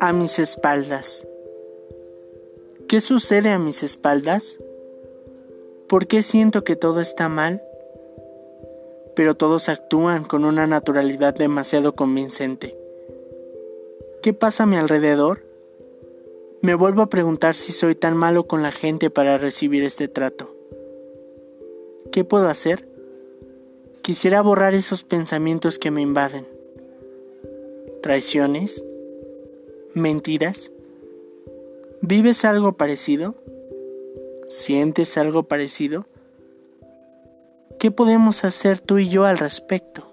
A mis espaldas. ¿Qué sucede a mis espaldas? ¿Por qué siento que todo está mal? Pero todos actúan con una naturalidad demasiado convincente. ¿Qué pasa a mi alrededor? Me vuelvo a preguntar si soy tan malo con la gente para recibir este trato. ¿Qué puedo hacer? Quisiera borrar esos pensamientos que me invaden. Traiciones, mentiras. ¿Vives algo parecido? ¿Sientes algo parecido? ¿Qué podemos hacer tú y yo al respecto?